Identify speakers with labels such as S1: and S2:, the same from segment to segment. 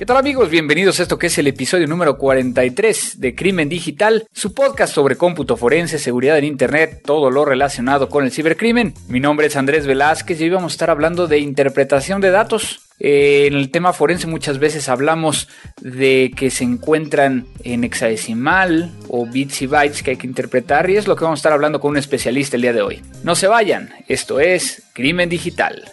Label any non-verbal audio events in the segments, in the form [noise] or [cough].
S1: ¿Qué tal amigos? Bienvenidos a esto que es el episodio número 43 de Crimen Digital, su podcast sobre cómputo forense, seguridad en Internet, todo lo relacionado con el cibercrimen. Mi nombre es Andrés Velázquez y hoy vamos a estar hablando de interpretación de datos. Eh, en el tema forense muchas veces hablamos de que se encuentran en hexadecimal o bits y bytes que hay que interpretar y es lo que vamos a estar hablando con un especialista el día de hoy. No se vayan, esto es Crimen Digital.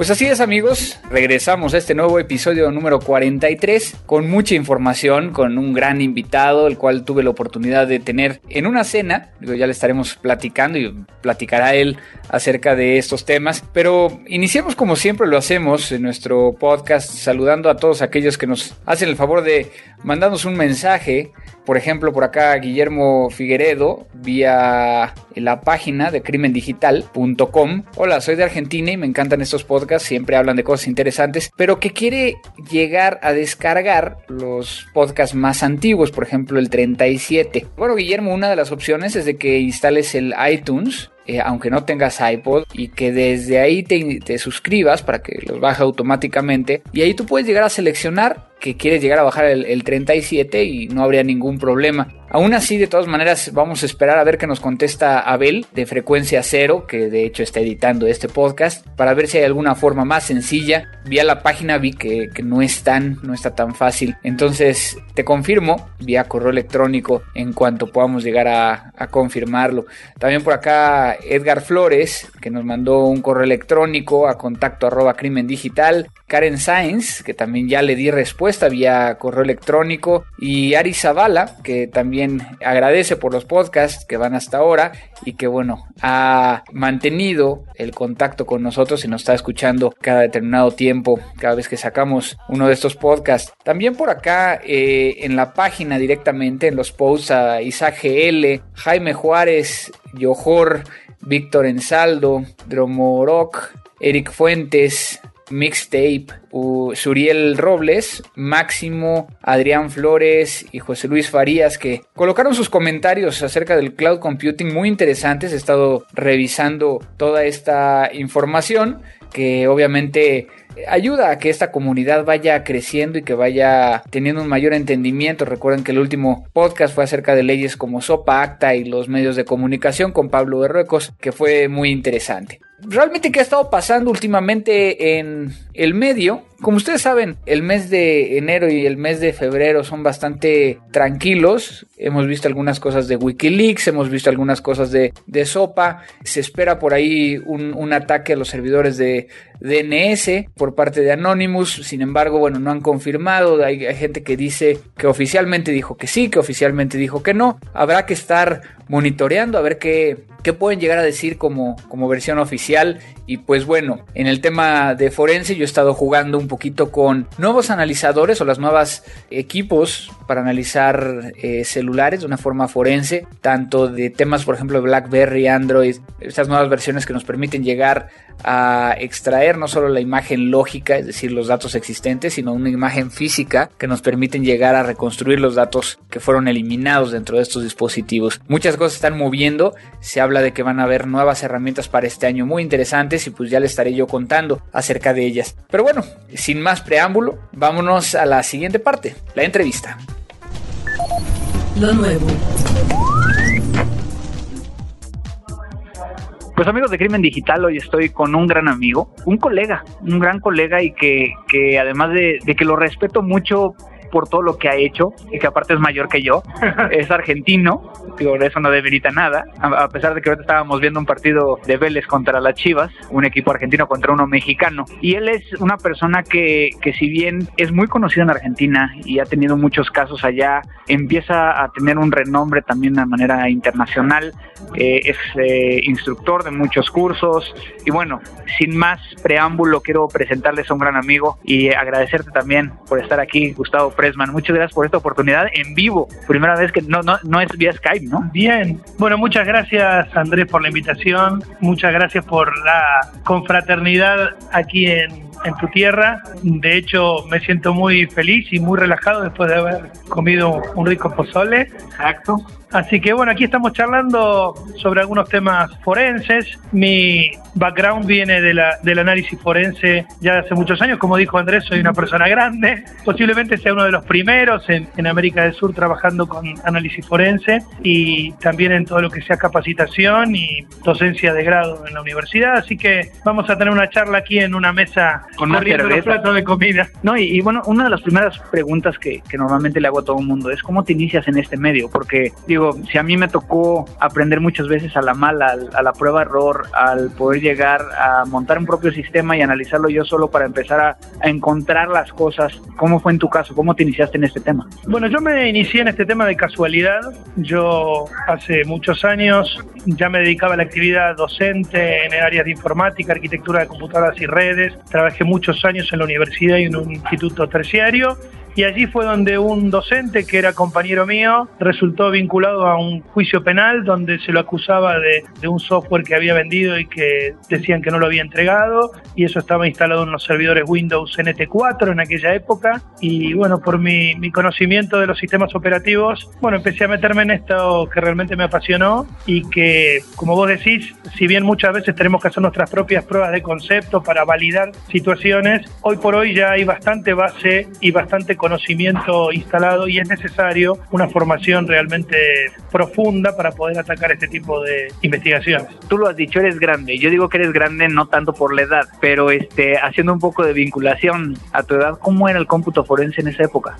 S1: Pues así es amigos, regresamos a este nuevo episodio número 43 con mucha información, con un gran invitado, el cual tuve la oportunidad de tener en una cena, digo, ya le estaremos platicando y platicará él acerca de estos temas, pero iniciemos como siempre lo hacemos en nuestro podcast saludando a todos aquellos que nos hacen el favor de mandarnos un mensaje por ejemplo, por acá Guillermo Figueredo, vía la página de crimendigital.com. Hola, soy de Argentina y me encantan estos podcasts, siempre hablan de cosas interesantes, pero que quiere llegar a descargar los podcasts más antiguos, por ejemplo el 37. Bueno, Guillermo, una de las opciones es de que instales el iTunes eh, aunque no tengas iPod, y que desde ahí te, suscribas para que los baje automáticamente. Y ahí tú puedes llegar a seleccionar que quieres llegar a bajar el 37 y no habría ningún problema. Aún así, de todas maneras, vamos a esperar a ver qué nos contesta Abel de Frecuencia Cero, que de hecho está editando este podcast, para ver si hay alguna forma más sencilla. Vía la página vi que, que no es tan, no está tan fácil. Entonces, te confirmo vía correo electrónico en cuanto podamos llegar a, a confirmarlo. También por acá Edgar Flores, que nos mandó un correo electrónico a contacto arroba crimen digital. Karen Sainz, que también ya le di respuesta vía correo electrónico. Y Ari Zavala, que también agradece por los podcasts que van hasta ahora y que bueno, ha mantenido el contacto con nosotros y nos está escuchando cada determinado tiempo, cada vez que sacamos uno de estos podcasts. También por acá eh, en la página directamente, en los posts a Isaac GL, Jaime Juárez, Yojor, Víctor Ensaldo, Dromorok, Eric Fuentes, Mixtape, Suriel Robles, Máximo, Adrián Flores y José Luis Farías que colocaron sus comentarios acerca del cloud computing muy interesantes. He estado revisando toda esta información que obviamente ayuda a que esta comunidad vaya creciendo y que vaya teniendo un mayor entendimiento. Recuerden que el último podcast fue acerca de leyes como SOPA, ACTA y los medios de comunicación con Pablo Berruecos, que fue muy interesante realmente qué ha estado pasando últimamente en el medio. Como ustedes saben, el mes de enero y el mes de febrero son bastante tranquilos. Hemos visto algunas cosas de Wikileaks, hemos visto algunas cosas de, de Sopa. Se espera por ahí un, un, ataque a los servidores de DNS por parte de Anonymous. Sin embargo, bueno, no han confirmado. Hay, hay gente que dice que oficialmente dijo que sí, que oficialmente dijo que no. Habrá que estar monitoreando a ver qué, qué pueden llegar a decir como, como versión oficial. Y pues bueno, en el tema de forense yo he estado jugando un poquito con nuevos analizadores o las nuevas equipos para analizar eh, celulares de una forma forense, tanto de temas por ejemplo de BlackBerry, Android, estas nuevas versiones que nos permiten llegar a extraer no solo la imagen lógica, es decir, los datos existentes, sino una imagen física que nos permiten llegar a reconstruir los datos que fueron eliminados dentro de estos dispositivos. Muchas cosas están moviendo, se habla de que van a haber nuevas herramientas para este año muy interesantes y pues ya les estaré yo contando acerca de ellas. Pero bueno, sin más preámbulo, vámonos a la siguiente parte, la entrevista.
S2: Lo nuevo.
S1: Pues amigos de Crimen Digital, hoy estoy con un gran amigo, un colega, un gran colega y que, que además de, de, que lo respeto mucho, por todo lo que ha hecho y que aparte es mayor que yo. [laughs] es argentino, digo, eso no debilita nada, a, pesar de que ahorita estábamos viendo un partido de Vélez contra las Chivas, un equipo argentino contra uno mexicano. Y él es una persona que, que si bien es muy conocido en Argentina y ha tenido muchos casos allá, empieza a tener un renombre también de manera internacional, eh, es eh, instructor de muchos cursos y bueno, sin más preámbulo quiero presentarles a un gran amigo y agradecerte también por estar aquí, Gustavo Presman. Muchas gracias por esta oportunidad en vivo, primera vez que no, no, no es vía Skype, ¿no?
S3: Bien, bueno, muchas gracias Andrés por la invitación, muchas gracias por la confraternidad aquí en en tu tierra. De hecho, me siento muy feliz y muy relajado después de haber comido un rico pozole.
S1: Exacto.
S3: Así que bueno, aquí estamos charlando sobre algunos temas forenses. Mi background viene de la, del análisis forense ya de hace muchos años. Como dijo Andrés, soy una persona grande. Posiblemente sea uno de los primeros en, en América del Sur trabajando con análisis forense y también en todo lo que sea capacitación y docencia de grado en la universidad. Así que vamos a tener una charla aquí en una mesa
S1: con un plato de comida. No, y, bueno, una de las primeras preguntas que, que normalmente le hago a todo el mundo es cómo te inicias en este medio, porque digo, si a mí me tocó aprender muchas veces a la mala, a la prueba error, al poder llegar a montar un propio sistema y analizarlo yo solo para empezar a, encontrar las cosas, ¿cómo fue en tu caso? ¿Cómo te iniciaste en este tema?
S3: Bueno, yo me inicié en este tema de casualidad. Yo hace muchos años ya me dedicaba a la actividad docente en áreas de informática, arquitectura de computadoras y redes. Trabajé muchos años en la universidad y en un instituto terciario y allí fue donde un docente que era compañero mío resultó vinculado a un juicio penal donde se lo acusaba de, un software que había vendido y que decían que no lo había entregado y eso estaba instalado en los servidores Windows NT4 en aquella época. Y bueno, por mi, mi conocimiento de los sistemas operativos, bueno, empecé a meterme en esto que realmente me apasionó y que, como vos decís, si bien muchas veces tenemos que hacer nuestras propias pruebas de concepto para validar situaciones, hoy por hoy ya hay bastante base y bastante conocimiento instalado y es necesario una formación realmente profunda para poder atacar este tipo de investigaciones.
S1: Tú lo has dicho, eres grande. Yo digo que eres grande no tanto por la edad, pero este, haciendo un poco de vinculación a tu edad, ¿cómo era el cómputo forense en esa época?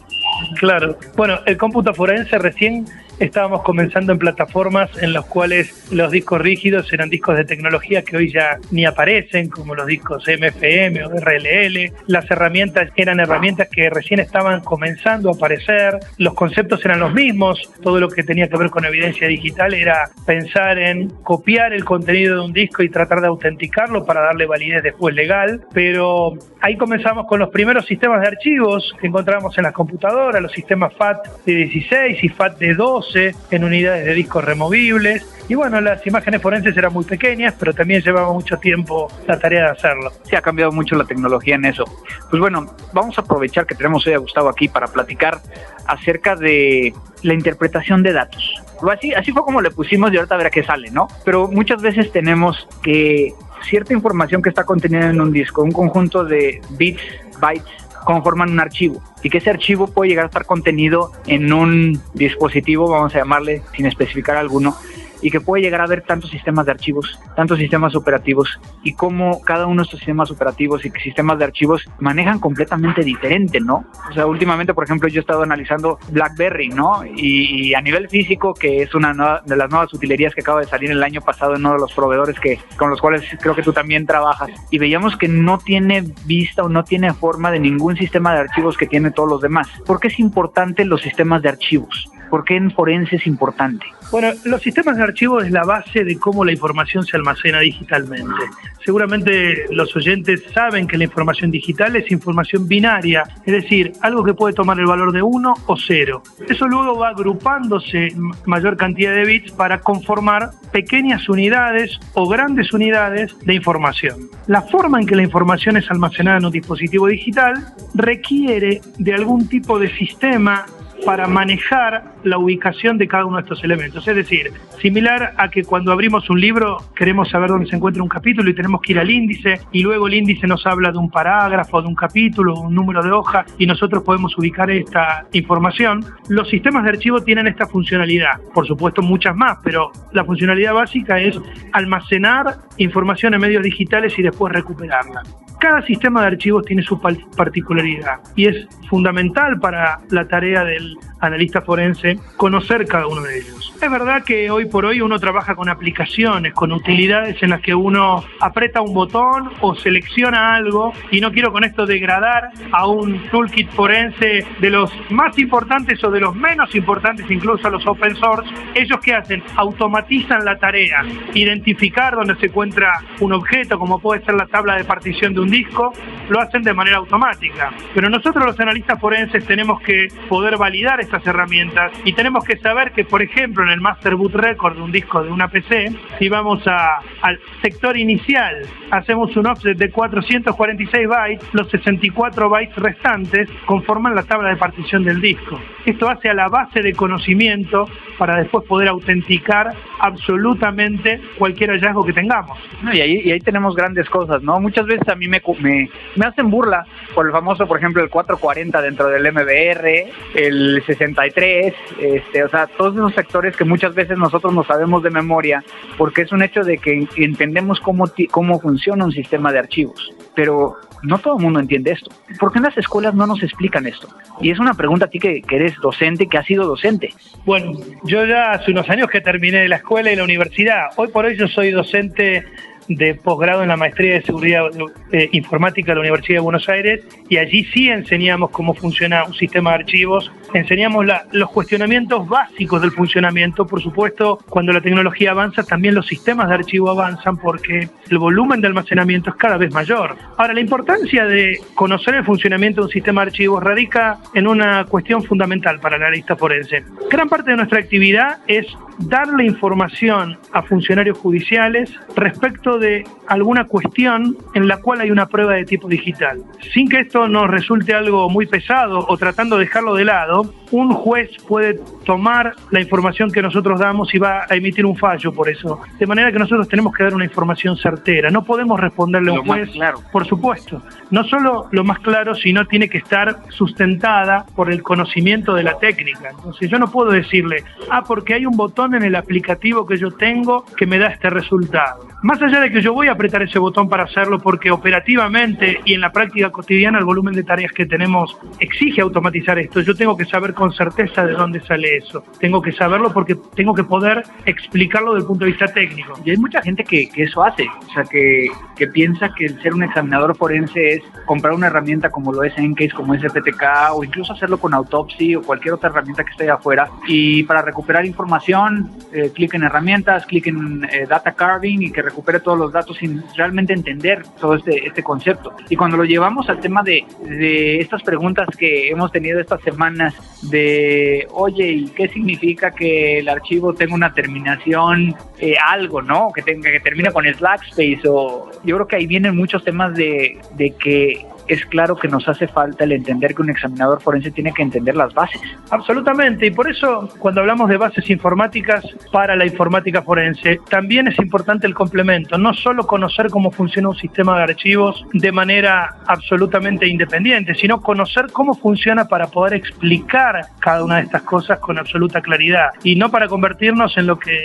S3: Claro. Bueno, el cómputo forense recién estábamos comenzando en plataformas en las cuales los discos rígidos eran discos de tecnología que hoy ya ni aparecen, como los discos MFM o RLL. Las herramientas eran herramientas que recién estaban comenzando a aparecer. Los conceptos eran los mismos. Todo lo que tenía que ver con evidencia digital era pensar en copiar el contenido de un disco y tratar de autenticarlo para darle validez después legal. Pero ahí comenzamos con los primeros sistemas de archivos que encontramos en las computadoras, los sistemas FAT de 16 y FAT de 12 en unidades de discos removibles. Y bueno, las imágenes forenses eran muy pequeñas, pero también llevaba mucho tiempo la tarea de hacerlo.
S1: Sí, ha cambiado mucho la tecnología en eso. Pues bueno, vamos a aprovechar que tenemos hoy a Gustavo aquí para platicar acerca de la interpretación de datos. Así, así fue como le pusimos y ahorita verá qué sale, ¿no? Pero muchas veces tenemos que cierta información que está contenida en un disco, un conjunto de bits, bytes, conforman un archivo. Y que ese archivo puede llegar a estar contenido en un dispositivo, vamos a llamarle sin especificar alguno, y que puede llegar a haber tantos sistemas de archivos, tantos sistemas operativos y cómo cada uno de estos sistemas operativos y sistemas de archivos manejan completamente diferente, ¿no? O sea, últimamente, por ejemplo, yo he estado analizando BlackBerry, ¿no? Y, a nivel físico, que es una de las nuevas utilerías que acaba de salir el año pasado en uno de los proveedores que con los cuales creo que tú también trabajas y veíamos que no tiene vista o no tiene forma de ningún sistema de archivos que tiene todos los demás. ¿Por qué es importante los sistemas de archivos? ¿Por qué en forense es importante?
S3: Bueno, los sistemas de archivo es la base de cómo la información se almacena digitalmente. Seguramente los oyentes saben que la información digital es información binaria, es decir, algo que puede tomar el valor de 1 o 0. Eso luego va agrupándose mayor cantidad de bits para conformar pequeñas unidades o grandes unidades de información. La forma en que la información es almacenada en un dispositivo digital requiere de algún tipo de sistema para manejar la ubicación de cada uno de estos elementos. Es decir, similar a que cuando abrimos un libro queremos saber dónde se encuentra un capítulo y tenemos que ir al índice y luego el índice nos habla de un parágrafo, de un capítulo, un número de hoja y nosotros podemos ubicar esta información. Los sistemas de archivo tienen esta funcionalidad, por supuesto muchas más, pero la funcionalidad básica es almacenar información en medios digitales y después recuperarla. cada sistema de archivos tiene su particularidad y es fundamental para la tarea del analista forense conocer cada uno de ellos. Es verdad que hoy por hoy uno trabaja con aplicaciones, con utilidades en las que uno aprieta un botón o selecciona algo y no quiero con esto degradar a un toolkit forense de los más importantes o de los menos importantes, incluso a los open source. Ellos que hacen? Automatizan la tarea, identificar dónde se encuentra un objeto, como puede ser la tabla de partición de un disco, lo hacen de manera automática. Pero nosotros los analistas forenses tenemos que poder validar estas herramientas y tenemos que saber que, por ejemplo, el Master Boot Record de un disco de una PC, si vamos al sector inicial, hacemos un offset de 446 bytes, los 64 bytes restantes conforman la tabla de partición del disco. Esto hace a la base de conocimiento para después poder autenticar absolutamente cualquier hallazgo que tengamos.
S1: y, ahí, y ahí tenemos grandes cosas, ¿no? Muchas veces a mí me, me, me hacen burla por el famoso, por ejemplo, el 440 dentro del MBR, el 63, este, o sea, todos esos sectores que muchas veces nosotros no sabemos de memoria, porque es un hecho de que entendemos cómo, cómo funciona un sistema de archivos, pero no todo el mundo entiende esto. ¿Por qué en las escuelas no nos explican esto? Y es una pregunta a ti que, que, eres docente, que has sido docente.
S3: Bueno, yo ya hace unos años que terminé la escuela y la universidad. Hoy por hoy yo soy docente de posgrado en la maestría de seguridad eh, informática de la Universidad de Buenos Aires y allí sí enseñamos cómo funciona un sistema de archivos, enseñamos los cuestionamientos básicos del funcionamiento, por supuesto cuando la tecnología avanza también los sistemas de archivo avanzan porque el volumen de almacenamiento es cada vez mayor. Ahora, la importancia de conocer el funcionamiento de un sistema de archivos radica en una cuestión fundamental para el analista forense. Gran parte de nuestra actividad es darle información a funcionarios judiciales respecto de alguna cuestión en la cual hay una prueba de tipo digital. Sin que esto nos resulte algo muy pesado o tratando de dejarlo de lado, un juez puede tomar la información que nosotros damos y va a emitir un fallo por eso. De manera que nosotros tenemos que dar una información certera. No podemos responderle a un juez, claro. por supuesto. No solo lo más claro, sino tiene que estar sustentada por el conocimiento de la técnica. Entonces yo no puedo decirle, ah, porque hay un botón en el aplicativo que yo tengo que me da este resultado. Más allá de que yo voy a apretar ese botón para hacerlo porque operativamente y en la práctica cotidiana el volumen de tareas que tenemos exige automatizar esto, yo tengo que saber con certeza de dónde sale eso. Tengo que saberlo porque tengo que poder explicarlo desde el punto de vista técnico.
S1: Y hay mucha gente que, eso hace, o sea, que, que, piensa que el ser un examinador forense es comprar una herramienta como lo es Encase, como es FTK, o incluso hacerlo con Autopsy o cualquier otra herramienta que esté ahí afuera. Y para recuperar información, eh, clic en herramientas, clic en eh, data carving y que recupere todos los datos sin realmente entender todo este, este concepto. Y cuando lo llevamos al tema de, de estas preguntas que hemos tenido estas semanas de, oye, ¿y qué significa que el archivo tenga una terminación, eh, algo, ¿no? Que tenga que termine con el space o yo creo que ahí vienen muchos temas de, de que es claro que nos hace falta el entender que un examinador forense tiene que entender las bases.
S3: Absolutamente, y por eso cuando hablamos de bases informáticas para la informática forense, también es importante el complemento, no solo conocer cómo funciona un sistema de archivos de manera absolutamente independiente, sino conocer cómo funciona para poder explicar cada una de estas cosas con absoluta claridad y no para convertirnos en lo que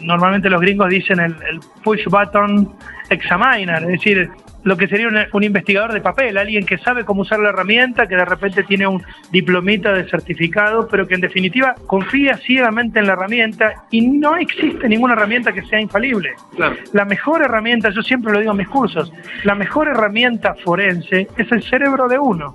S3: normalmente los gringos dicen el, push button examiner, es decir, lo que sería un, investigador de papel, alguien que sabe cómo usar la herramienta, que de repente tiene un diplomita de certificado, pero que en definitiva confía ciegamente en la herramienta y no existe ninguna herramienta que sea infalible. La mejor herramienta, yo siempre lo digo en mis cursos, la mejor herramienta forense es el cerebro de uno.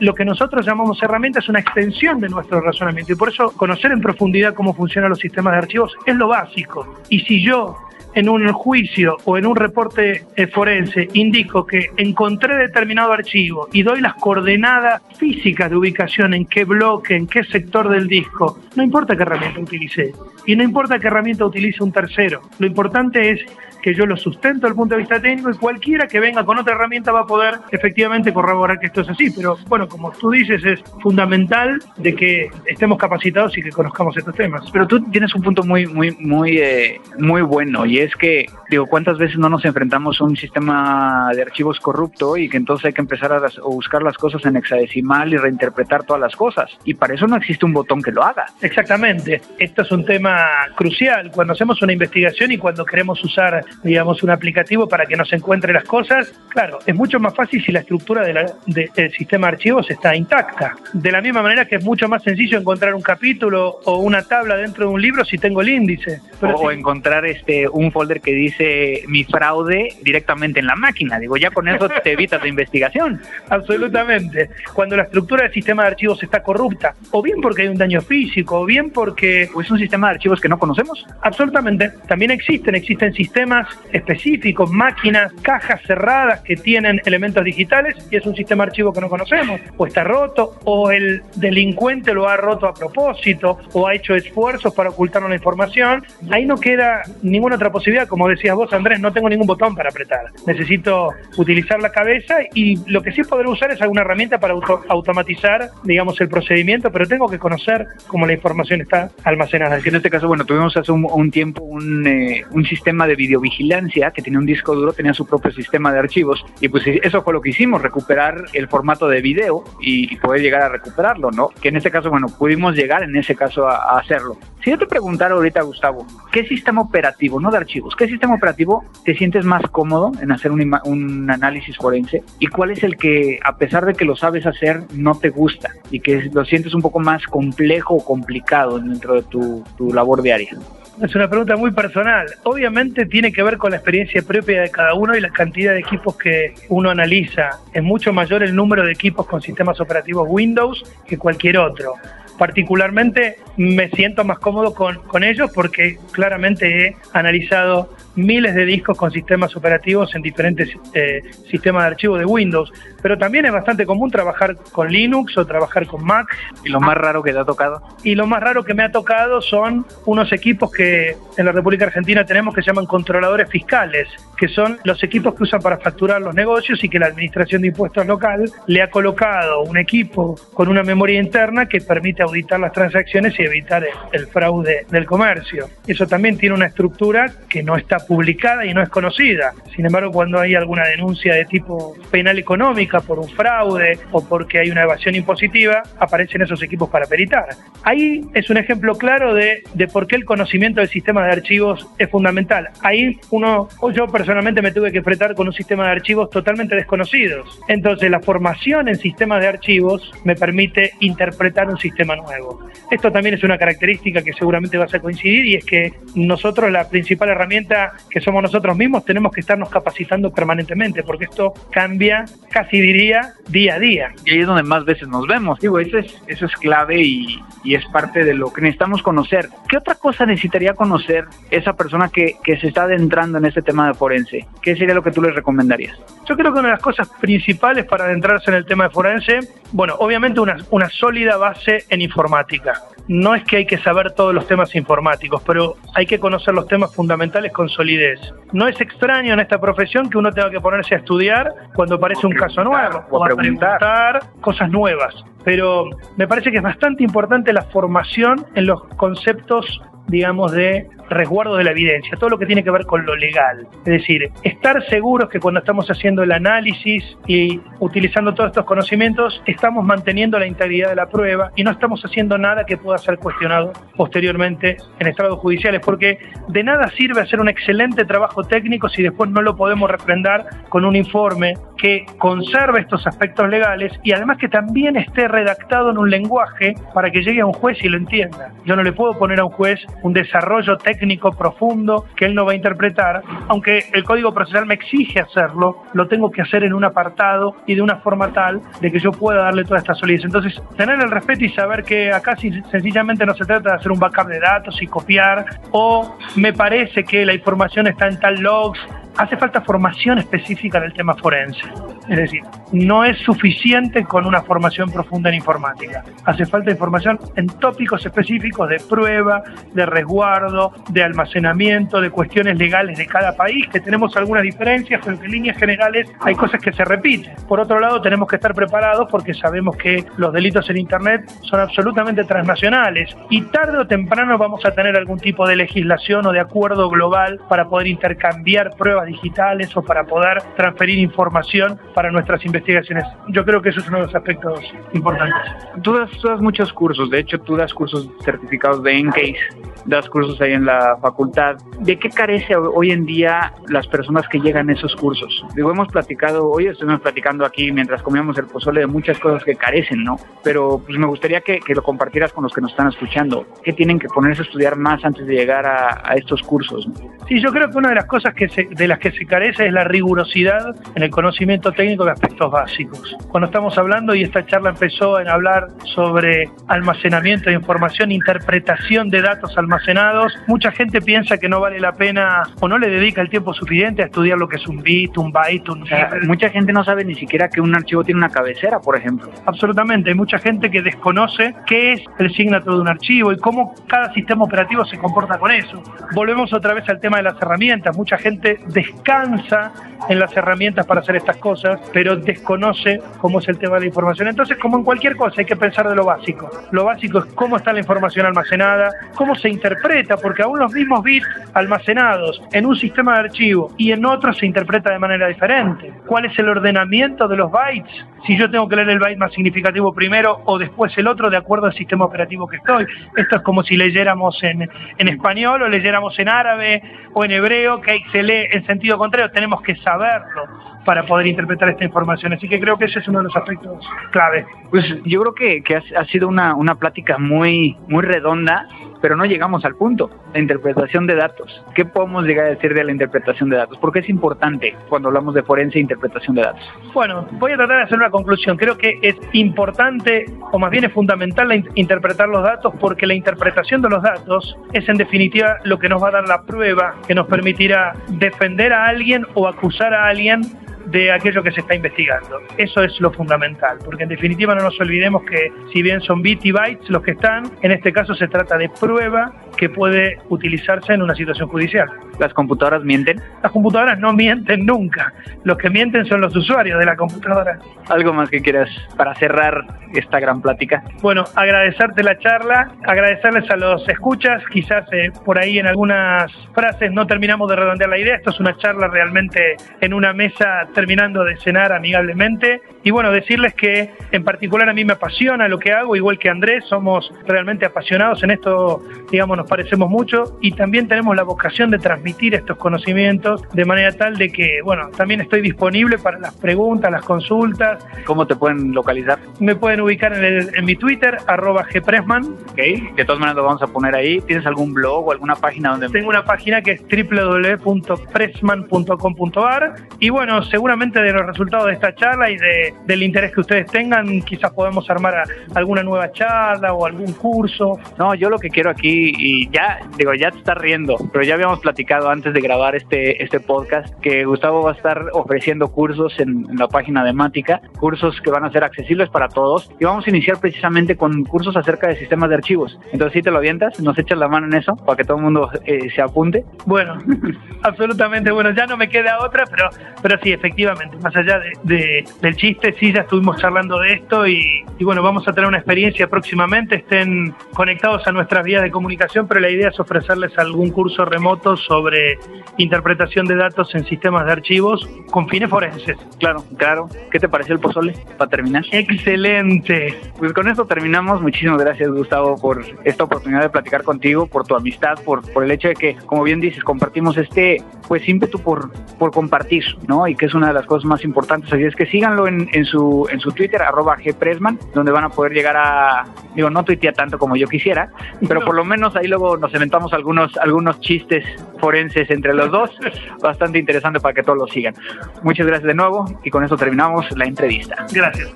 S3: Lo que nosotros llamamos herramienta es una extensión de nuestro razonamiento y por eso conocer en profundidad cómo funcionan los sistemas de archivos es lo básico. Y si yo en un juicio o en un reporte eh, forense indico que encontré determinado archivo y doy las coordenadas físicas de ubicación en qué bloque, en qué sector del disco, no importa qué herramienta utilice y no importa qué herramienta utilice un tercero. Lo importante es que yo lo sustento desde el punto de vista técnico y cualquiera que venga con otra herramienta va a poder efectivamente corroborar que esto es así. Pero bueno, como tú dices, es fundamental de que estemos capacitados y que conozcamos estos temas.
S1: Pero tú tienes un punto muy, muy, muy, eh, muy bueno y es que, digo, ¿cuántas veces no nos enfrentamos a un sistema de archivos corrupto y que entonces hay que empezar a, buscar las cosas en hexadecimal y reinterpretar todas las cosas? Y para eso no existe un botón que lo haga.
S3: Exactamente. Esto es un tema crucial. Cuando hacemos una investigación y cuando queremos usar, digamos, un aplicativo para que nos encuentre las cosas, claro, es mucho más fácil si la estructura del sistema de archivos está intacta. De la misma manera que es mucho más sencillo encontrar un capítulo o una tabla dentro de un libro si tengo el índice.
S1: o encontrar este un folder que dice mi fraude directamente en la máquina. Digo, ya con eso te evitas la investigación. [laughs]
S3: Absolutamente. Cuando la estructura del sistema de archivos está corrupta, o bien porque hay un daño físico, o bien porque...
S1: ¿O es un sistema de archivos que no conocemos?
S3: Absolutamente. También existen, existen sistemas específicos, máquinas, cajas cerradas que tienen elementos digitales y es un sistema de archivo que no conocemos. O está roto, o el delincuente lo ha roto a propósito, o ha hecho esfuerzos para ocultar la información. Ahí no queda ninguna otra posibilidad. Como decías vos, Andrés, no tengo ningún botón para apretar. Necesito utilizar la cabeza y lo que sí podré usar es alguna herramienta para automatizar, digamos, el procedimiento, pero tengo que conocer cómo la información está almacenada.
S1: En este caso, bueno, tuvimos hace un, tiempo un, eh, un sistema de videovigilancia que tenía un disco duro, tenía su propio sistema de archivos y pues eso fue lo que hicimos, recuperar el formato de video y, poder llegar a recuperarlo, ¿no? Que en este caso, bueno, pudimos llegar en ese caso a, hacerlo. Si yo te preguntara ahorita, Gustavo, ¿qué sistema operativo, no de archivos, qué sistema operativo te sientes más cómodo en hacer un, un análisis forense y cuál es el que, a pesar de que lo sabes hacer, no te gusta y que lo sientes un poco más complejo o complicado dentro de tu, tu labor diaria?
S3: Es una pregunta muy personal. Obviamente tiene que ver con la experiencia propia de cada uno y la cantidad de equipos que uno analiza. Es mucho mayor el número de equipos con sistemas operativos Windows que cualquier otro. Particularmente me siento más cómodo con, con ellos porque claramente he analizado miles de discos con sistemas operativos en diferentes eh, sistemas de archivo de Windows, pero también es bastante común trabajar con Linux o trabajar con Mac.
S1: ¿Y lo más raro que te ha tocado?
S3: Y lo más raro que me ha tocado son unos equipos que en la República Argentina tenemos que se llaman controladores fiscales, que son los equipos que usan para facturar los negocios y que la Administración de Impuestos local le ha colocado un equipo con una memoria interna que permite auditar las transacciones y evitar el fraude del comercio. Eso también tiene una estructura que no está publicada y no es conocida. Sin embargo, cuando hay alguna denuncia de tipo penal económica por un fraude o porque hay una evasión impositiva, aparecen esos equipos para peritar. Ahí es un ejemplo claro de, de por qué el conocimiento del sistema de archivos es fundamental. Ahí uno, yo personalmente me tuve que enfrentar con un sistema de archivos totalmente desconocidos. Entonces, la formación en sistemas de archivos me permite interpretar un sistema nuevo. Esto también es una característica que seguramente vas a coincidir y es que nosotros la principal herramienta que somos nosotros mismos, tenemos que estarnos capacitando permanentemente, porque esto cambia, casi diría, día a día.
S1: Y ahí es donde más veces nos vemos. Digo, eso es, eso es clave y, y es parte de lo que necesitamos conocer. ¿Qué otra cosa necesitaría conocer esa persona que, que se está adentrando en este tema de forense? ¿Qué sería lo que tú les recomendarías?
S3: Yo creo que una de las cosas principales para adentrarse en el tema de forense, bueno, obviamente una, una sólida base en informática no es que hay que saber todos los temas informáticos, pero hay que conocer los temas fundamentales con solidez. No es extraño en esta profesión que uno tenga que ponerse a estudiar cuando aparece un caso nuevo
S1: o a preguntar
S3: cosas nuevas. Pero me parece que es bastante importante la formación en los conceptos digamos, de resguardo de la evidencia, todo lo que tiene que ver con lo legal. Es decir, estar seguros que cuando estamos haciendo el análisis y utilizando todos estos conocimientos, estamos manteniendo la integridad de la prueba y no estamos haciendo nada que pueda ser cuestionado posteriormente en estrados judiciales, porque de nada sirve hacer un excelente trabajo técnico si después no lo podemos refrendar con un informe que conserve estos aspectos legales y además que también esté redactado en un lenguaje para que llegue a un juez y lo entienda. Yo no le puedo poner a un juez un desarrollo técnico profundo que él no va a interpretar, aunque el Código Procesal me exige hacerlo, lo tengo que hacer en un apartado y de una forma tal de que yo pueda darle toda esta solidez. Entonces, tener el respeto y saber que acá sencillamente no se trata de hacer un backup de datos y copiar, o me parece que la información está en tal logs, hace falta formación específica en el tema forense. Es decir, no es suficiente con una formación profunda en informática. Hace falta información en tópicos específicos de prueba, de resguardo, de almacenamiento, de cuestiones legales de cada país, que tenemos algunas diferencias, pero que en líneas generales hay cosas que se repiten. Por otro lado, tenemos que estar preparados porque sabemos que los delitos en Internet son absolutamente transnacionales y tarde o temprano vamos a tener algún tipo de legislación o de acuerdo global para poder intercambiar pruebas digitales o para poder transferir información para nuestras investigaciones. Yo creo que eso es uno de los aspectos importantes.
S1: Tú das, muchos cursos, de hecho tú das cursos certificados de Encase, das cursos ahí en la facultad. ¿De qué carece hoy en día las personas que llegan a esos cursos? Digo, hemos platicado, hoy estuvimos platicando aquí mientras comíamos el pozole de muchas cosas que carecen, ¿no? Pero pues me gustaría que, lo compartieras con los que nos están escuchando. ¿Qué tienen que ponerse a estudiar más antes de llegar a, estos cursos?
S3: Sí, yo creo que una de las cosas que de las que se carece es la rigurosidad en el conocimiento técnico de aspectos básicos. Cuando estamos hablando, y esta charla empezó en hablar sobre almacenamiento de información, interpretación de datos almacenados, mucha gente piensa que no vale la pena o no le dedica el tiempo suficiente a estudiar lo que es un bit, un byte, un...
S1: mucha gente no sabe ni siquiera que un archivo tiene una cabecera, por ejemplo.
S3: Absolutamente, hay mucha gente que desconoce qué es el signature de un archivo y cómo cada sistema operativo se comporta con eso. Volvemos otra vez al tema de las herramientas. Mucha gente descansa en las herramientas para hacer estas cosas, pero desconoce cómo es el tema de la información. Entonces, como en cualquier cosa, hay que pensar de lo básico. Lo básico es cómo está la información almacenada, cómo se interpreta, porque aún los mismos bits almacenados en un sistema de archivo y en otro se interpreta de manera diferente. ¿Cuál es el ordenamiento de los bytes? Si yo tengo que leer el byte más significativo primero o después el otro de acuerdo al sistema operativo que estoy. Esto es como si leyéramos en, en español o leyéramos en árabe o en hebreo, que se lee en sentido contrario. Tenemos que saberlo para poder interpretar esta información. Así que creo que ese es uno de los aspectos clave.
S1: Pues yo creo que, que ha, sido una, una plática muy, muy redonda, pero no llegamos al punto, la interpretación de datos. ¿Qué podemos llegar a decir de la interpretación de datos? ¿Por qué es importante cuando hablamos de forense e interpretación de datos?
S3: Bueno, voy a tratar de hacer una conclusión. Creo que es importante, o más bien es fundamental, interpretar los datos porque la interpretación de los datos es en definitiva lo que nos va a dar la prueba que nos permitirá defender a alguien o acusar a alguien de aquello que se está investigando. Eso es lo fundamental, porque en definitiva no nos olvidemos que si bien son bits y bytes los que están, en este caso se trata de prueba que puede utilizarse en una situación judicial.
S1: ¿Las computadoras mienten?
S3: Las computadoras no mienten nunca. Los que mienten son los usuarios de la computadora.
S1: ¿Algo más que quieras para cerrar esta gran plática?
S3: Bueno, agradecerte la charla, agradecerles a los escuchas, quizás eh, por ahí en algunas frases no terminamos de redondear la idea, esto es una charla realmente en una mesa terminando de cenar amigablemente y bueno, decirles que en particular a mí me apasiona lo que hago, igual que Andrés, somos realmente apasionados en esto, digamos, nos parecemos mucho y también tenemos la vocación de transmitir estos conocimientos de manera tal de que, bueno, también estoy disponible para las preguntas, las consultas.
S1: ¿Cómo te pueden localizar?
S3: Me pueden ubicar en, en mi Twitter, arroba gpressman.
S1: Ok, de todas maneras lo vamos a poner ahí. ¿Tienes algún blog o alguna página donde...?
S3: Tengo una página que es www.pressman.com.ar y bueno, seguramente de los resultados de esta charla y de del interés que ustedes tengan, quizás podemos armar alguna nueva charla o algún curso.
S1: No, yo lo que quiero aquí, y ya, digo, ya te estás riendo, pero ya habíamos platicado antes de grabar este, este podcast que Gustavo va a estar ofreciendo cursos en, la página de Mática, cursos que van a ser accesibles para todos, y vamos a iniciar precisamente con cursos acerca de sistemas de archivos. Entonces, si te lo avientas, nos echas la mano en eso para que todo el mundo eh, se apunte.
S3: Bueno, [laughs] absolutamente, bueno, ya no me queda otra, pero, pero sí, efectivamente, más allá de, del chiste, sí, ya estuvimos charlando de esto y, bueno, vamos a tener una experiencia próximamente, estén conectados a nuestras vías de comunicación, pero la idea es ofrecerles algún curso remoto sobre interpretación de datos en sistemas de archivos con fines forenses.
S1: Claro, claro. ¿Qué te pareció el pozole para terminar?
S3: Excelente.
S1: Pues con esto terminamos. Muchísimas gracias, Gustavo, por esta oportunidad de platicar contigo, por tu amistad, por, por el hecho de que, como bien dices, compartimos este, pues ímpetu por, por compartir, ¿no? Y que es una de las cosas más importantes. Así es que síganlo en, en su, en su Twitter, arroba gpressman, donde van a poder llegar a, digo, no tuitea tanto como yo quisiera, pero por lo menos ahí luego nos inventamos algunos, algunos chistes forenses entre los dos, [laughs] bastante interesante para que todos lo sigan. Muchas gracias de nuevo y con eso terminamos la entrevista.
S3: Gracias.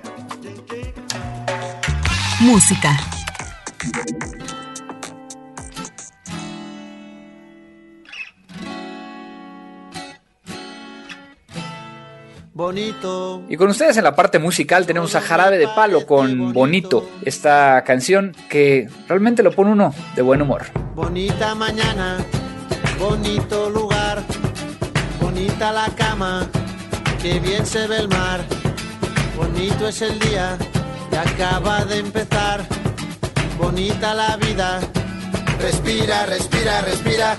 S2: Música.
S4: Bonito.
S1: Y con ustedes en la parte musical tenemos a Jarabe de Palo con Bonito, esta canción que realmente lo pone uno de buen humor.
S4: Bonita mañana, bonito lugar, bonita la cama, que bien se ve el mar. Bonito es el día que acaba de empezar, bonita la vida. Respira, respira, respira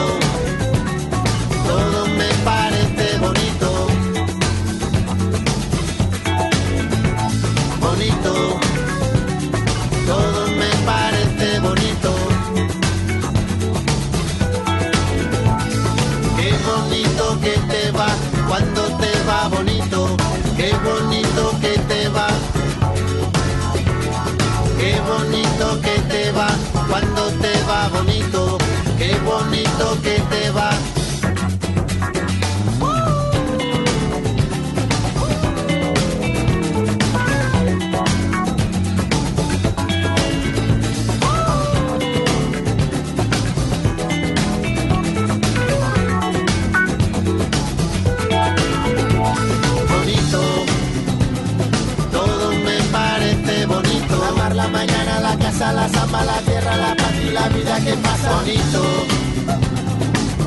S4: la tierra, la paz y la vida que pasa. Bonito.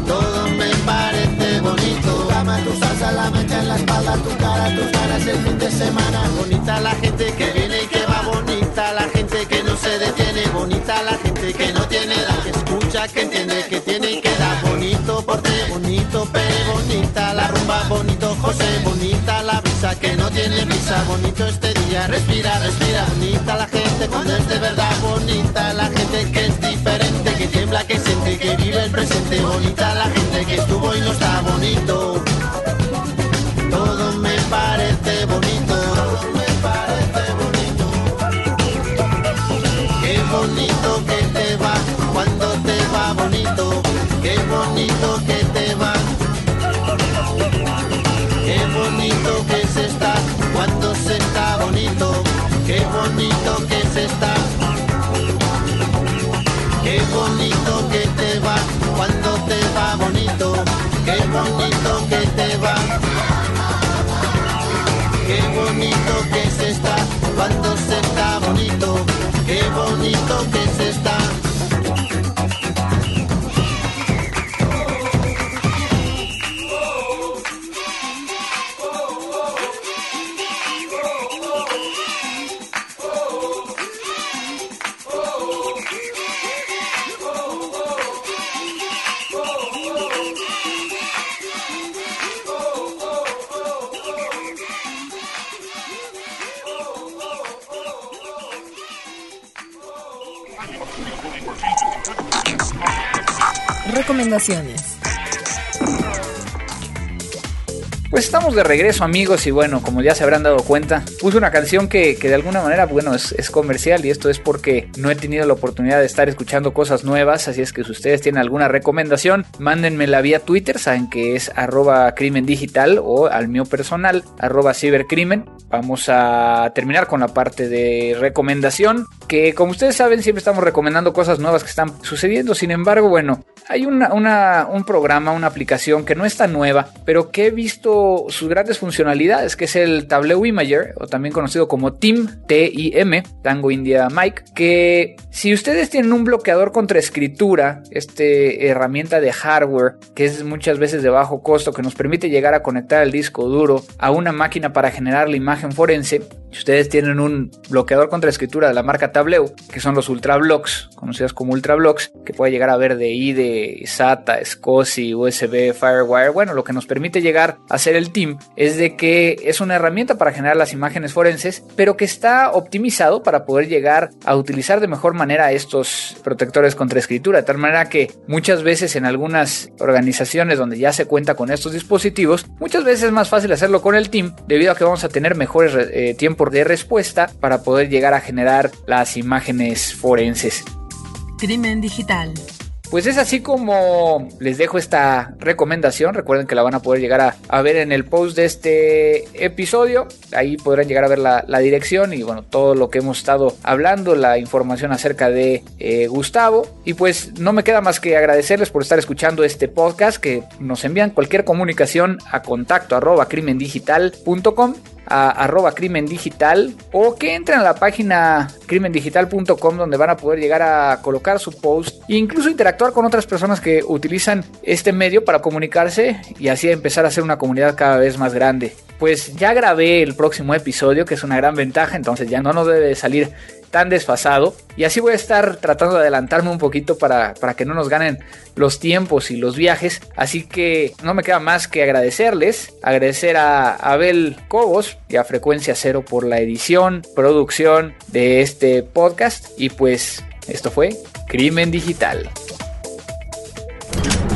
S4: Todo me parece bonito. Tu cama, tu salsa, la mancha en la espalda, tu cara, tus ganas el fin de semana. Bonita la gente que viene y que va. Bonita la gente que no se detiene. Bonita la gente que no tiene edad. Que escucha, que entiende, que tiene y que da. Bonito porte, bonito pe, bonita la rumba, bonito José, bonita la brisa que no tiene brisa. Bonito este respira, respira. Bonita la gente cuando es de verdad. Bonita la gente que es diferente, que tiembla, que siente, que vive el presente. Bonita la gente que estuvo y no está bonito. Qué bonito
S2: Recomendaciones.
S1: Pues estamos de regreso amigos y bueno, como ya se habrán dado cuenta, puse una canción que, que de alguna manera, bueno, es, es, comercial y esto es porque no he tenido la oportunidad de estar escuchando cosas nuevas, así es que si ustedes tienen alguna recomendación, mándenmela vía Twitter, saben que es arroba crimen digital o al mío personal, arroba cibercrimen. Vamos a terminar con la parte de recomendación, que como ustedes saben siempre estamos recomendando cosas nuevas que están sucediendo, sin embargo, bueno, hay una, un programa, una aplicación que no es tan nueva, pero que he visto sus grandes funcionalidades, que es el Tableau Imager, o también conocido como TIM, T-I-M, Tango India Mike, que si ustedes tienen un bloqueador contra escritura, este herramienta de hardware, que es muchas veces de bajo costo, que nos permite llegar a conectar el disco duro a una máquina para generar la imagen forense, si ustedes tienen un bloqueador contra escritura de la marca Tableau, que son los Ultra Blocks, conocidos como Ultra Blocks, que puede llegar a ver de IDE, SATA, SCSI, USB, Firewire, bueno, lo que nos permite llegar a hacer el team es de que es una herramienta para generar las imágenes forenses, pero que está optimizado para poder llegar a utilizar de mejor manera estos protectores contra escritura, de tal manera que muchas veces en algunas organizaciones donde ya se cuenta con estos dispositivos, muchas veces es más fácil hacerlo con el team debido a que vamos a tener mejores eh, tiempos de respuesta para poder llegar a generar las imágenes forenses.
S2: Crimen digital.
S1: Pues es así como les dejo esta recomendación. Recuerden que la van a poder llegar a, ver en el post de este episodio. Ahí podrán llegar a ver la, dirección y bueno, todo lo que hemos estado hablando, la información acerca de eh, Gustavo. Y pues no me queda más que agradecerles por estar escuchando este podcast. Que nos envían cualquier comunicación a contacto arroba crimendigital.com a arroba crimen digital o que entren a la página crimendigital.com donde van a poder llegar a colocar su post e incluso interactuar con otras personas que utilizan este medio para comunicarse y así empezar a hacer una comunidad cada vez más grande. Pues ya grabé el próximo episodio, que es una gran ventaja, entonces ya no nos debe salir tan desfasado. Y así voy a estar tratando de adelantarme un poquito para, para que no nos ganen los tiempos y los viajes. Así que no me queda más que agradecerles. Agradecer a Abel Cobos y a Frecuencia Cero por la edición, producción de este podcast. Y pues esto fue Crimen Digital.